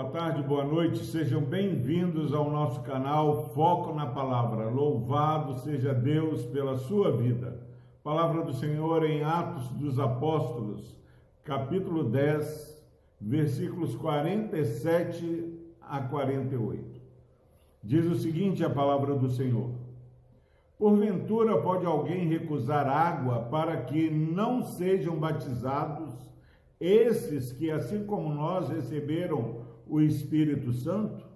boa tarde, boa noite, sejam bem-vindos ao nosso canal Foco na Palavra. Louvado seja Deus pela sua vida. Palavra do Senhor em Atos dos Apóstolos, capítulo 10, versículos 47 a 48. Diz o seguinte: a palavra do Senhor. Porventura pode alguém recusar água para que não sejam batizados esses que, assim como nós, receberam o Espírito Santo?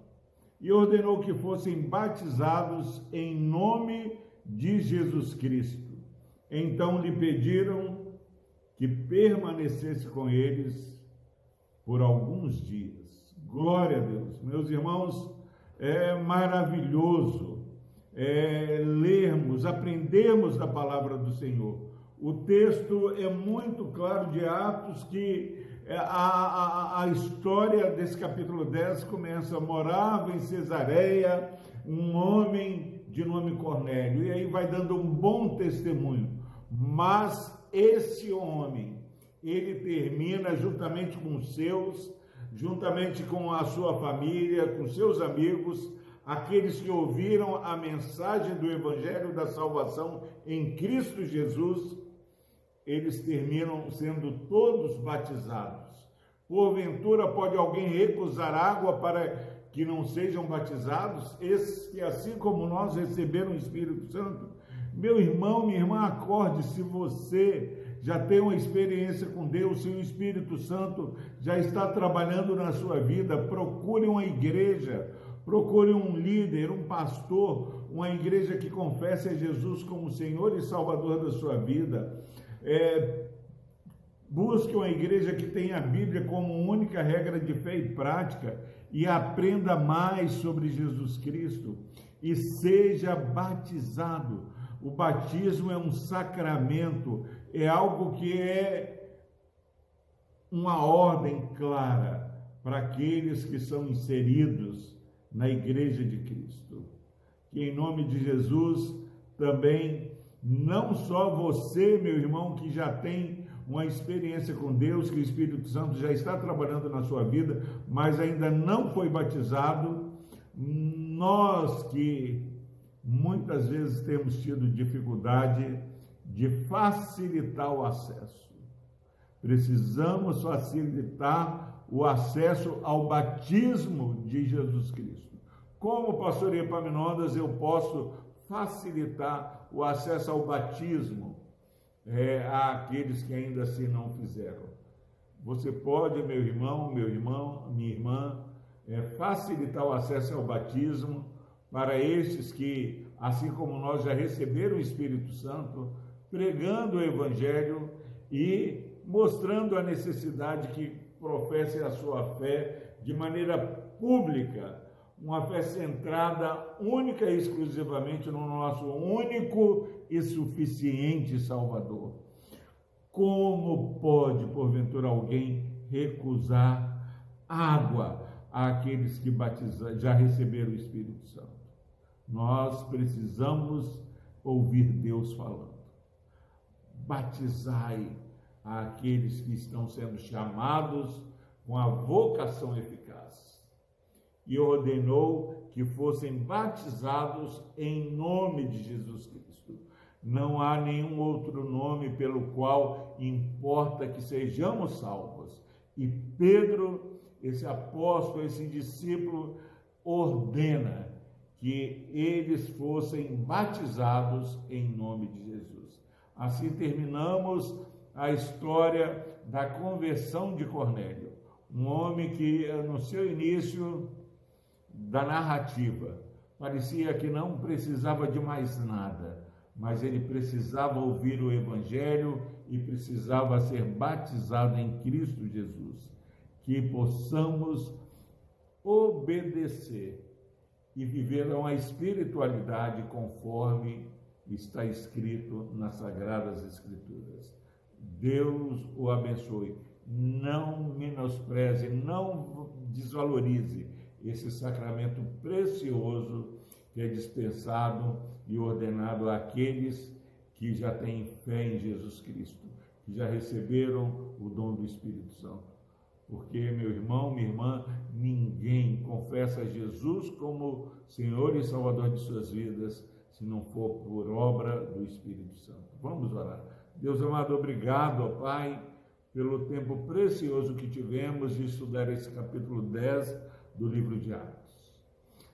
E ordenou que fossem batizados em nome de Jesus Cristo. Então lhe pediram que permanecesse com eles por alguns dias. Glória a Deus. Meus irmãos, é maravilhoso é, lermos, aprendermos da palavra do Senhor. O texto é muito claro de Atos que a, a, a história desse capítulo 10 começa. Morava em Cesareia um homem de nome Cornélio, e aí vai dando um bom testemunho. Mas esse homem, ele termina juntamente com os seus, juntamente com a sua família, com seus amigos, aqueles que ouviram a mensagem do Evangelho da salvação em Cristo Jesus, eles terminam sendo todos batizados. Porventura, pode alguém recusar água para que não sejam batizados? Esses que, assim como nós, receberam o Espírito Santo? Meu irmão, minha irmã, acorde se você já tem uma experiência com Deus, se o Espírito Santo já está trabalhando na sua vida, procure uma igreja, Procure um líder, um pastor, uma igreja que confesse a Jesus como Senhor e Salvador da sua vida. É, busque uma igreja que tenha a Bíblia como única regra de fé e prática e aprenda mais sobre Jesus Cristo e seja batizado. O batismo é um sacramento, é algo que é uma ordem clara para aqueles que são inseridos na Igreja de Cristo. Que em nome de Jesus também, não só você, meu irmão, que já tem uma experiência com Deus, que o Espírito Santo já está trabalhando na sua vida, mas ainda não foi batizado, nós que muitas vezes temos tido dificuldade de facilitar o acesso. Precisamos facilitar o acesso ao batismo de Jesus Cristo. Como pastor Epaminondas, eu posso facilitar o acesso ao batismo é, àqueles que ainda assim não fizeram. Você pode, meu irmão, meu irmão, minha irmã, é, facilitar o acesso ao batismo para estes que, assim como nós, já receberam o Espírito Santo, pregando o Evangelho e mostrando a necessidade que professem a sua fé de maneira pública uma fé centrada única e exclusivamente no nosso único e suficiente Salvador. Como pode, porventura, alguém recusar água àqueles que batiza, já receberam o Espírito Santo? Nós precisamos ouvir Deus falando. Batizai aqueles que estão sendo chamados com a vocação eficaz e ordenou que fossem batizados em nome de Jesus Cristo. Não há nenhum outro nome pelo qual importa que sejamos salvos. E Pedro, esse apóstolo, esse discípulo, ordena que eles fossem batizados em nome de Jesus. Assim terminamos a história da conversão de Cornélio, um homem que no seu início da narrativa. Parecia que não precisava de mais nada, mas ele precisava ouvir o Evangelho e precisava ser batizado em Cristo Jesus. Que possamos obedecer e viver uma espiritualidade conforme está escrito nas Sagradas Escrituras. Deus o abençoe. Não menospreze, não desvalorize esse sacramento precioso que é dispensado e ordenado àqueles que já têm fé em Jesus Cristo, que já receberam o dom do Espírito Santo. Porque, meu irmão, minha irmã, ninguém confessa Jesus como Senhor e Salvador de suas vidas se não for por obra do Espírito Santo. Vamos orar. Deus amado, obrigado, ó Pai, pelo tempo precioso que tivemos de estudar esse capítulo 10 do livro de Atos.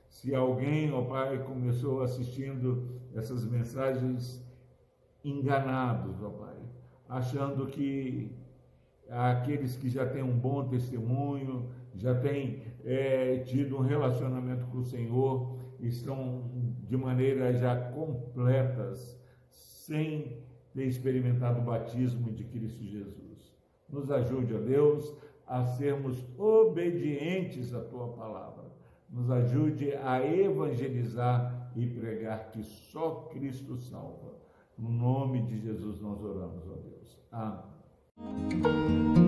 Se alguém, ó Pai, começou assistindo essas mensagens enganados, ó Pai, achando que aqueles que já têm um bom testemunho, já têm é, tido um relacionamento com o Senhor, estão de maneira já completas, sem ter experimentado o batismo de Cristo Jesus. Nos ajude, ó Deus, a sermos obedientes à tua palavra. Nos ajude a evangelizar e pregar que só Cristo salva. No nome de Jesus nós oramos, ó Deus. Amém.